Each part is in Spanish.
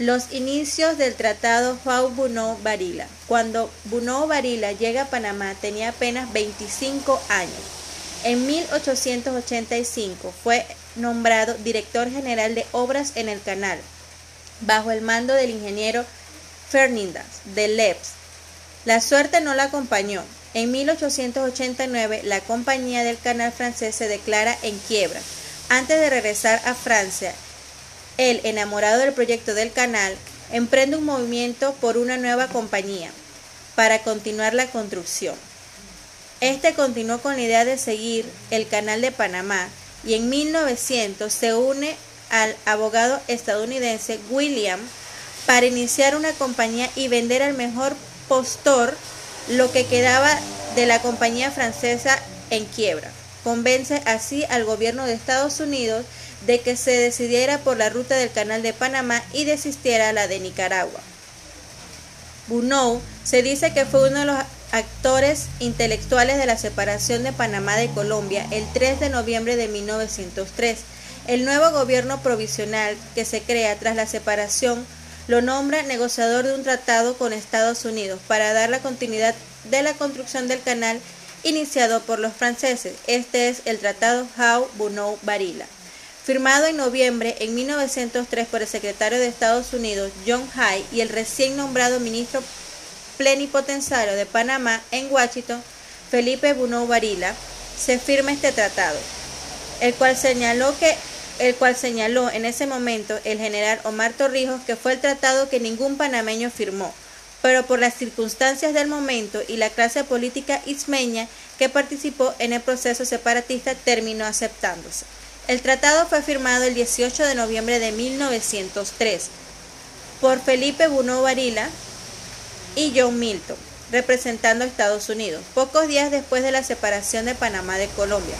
Los inicios del Tratado Juan Bunau Varila. Cuando Bunau Varila llega a Panamá tenía apenas 25 años. En 1885 fue nombrado director general de obras en el canal, bajo el mando del ingeniero Fernández de Leps. La suerte no la acompañó. En 1889 la compañía del canal francés se declara en quiebra. Antes de regresar a Francia, él, enamorado del proyecto del canal, emprende un movimiento por una nueva compañía para continuar la construcción. Este continuó con la idea de seguir el canal de Panamá y en 1900 se une al abogado estadounidense William para iniciar una compañía y vender al mejor postor lo que quedaba de la compañía francesa en quiebra. Convence así al gobierno de Estados Unidos de que se decidiera por la ruta del Canal de Panamá y desistiera la de Nicaragua. Bunou se dice que fue uno de los actores intelectuales de la separación de Panamá de Colombia el 3 de noviembre de 1903. El nuevo gobierno provisional que se crea tras la separación lo nombra negociador de un tratado con Estados Unidos para dar la continuidad de la construcción del canal iniciado por los franceses. Este es el Tratado Howe Bunau Varila. Firmado en noviembre en 1903 por el secretario de Estados Unidos John Hay y el recién nombrado ministro plenipotenciario de Panamá en Washington, Felipe Bunau Varila, se firma este tratado, el cual señaló que el cual señaló en ese momento el general Omar Torrijos que fue el tratado que ningún panameño firmó, pero por las circunstancias del momento y la clase política ismeña que participó en el proceso separatista terminó aceptándose. El tratado fue firmado el 18 de noviembre de 1903 por Felipe Bunó Varila y John Milton, representando a Estados Unidos, pocos días después de la separación de Panamá de Colombia.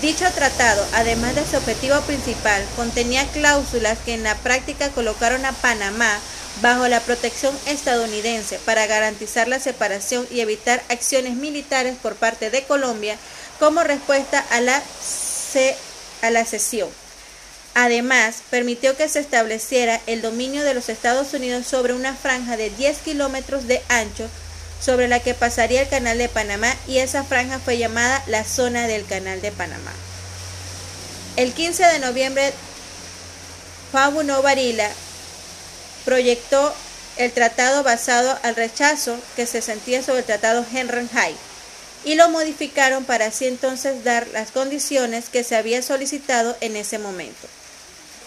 Dicho tratado, además de su objetivo principal, contenía cláusulas que en la práctica colocaron a Panamá bajo la protección estadounidense para garantizar la separación y evitar acciones militares por parte de Colombia como respuesta a la, a la cesión. Además, permitió que se estableciera el dominio de los Estados Unidos sobre una franja de 10 kilómetros de ancho sobre la que pasaría el canal de Panamá y esa franja fue llamada la zona del canal de Panamá. El 15 de noviembre, Juan Varila proyectó el tratado basado al rechazo que se sentía sobre el tratado Henry High y lo modificaron para así entonces dar las condiciones que se había solicitado en ese momento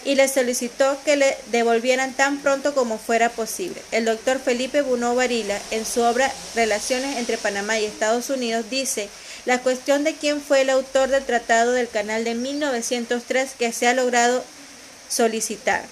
y le solicitó que le devolvieran tan pronto como fuera posible. El doctor Felipe Bunó Varila, en su obra Relaciones entre Panamá y Estados Unidos, dice la cuestión de quién fue el autor del Tratado del Canal de 1903 que se ha logrado solicitar.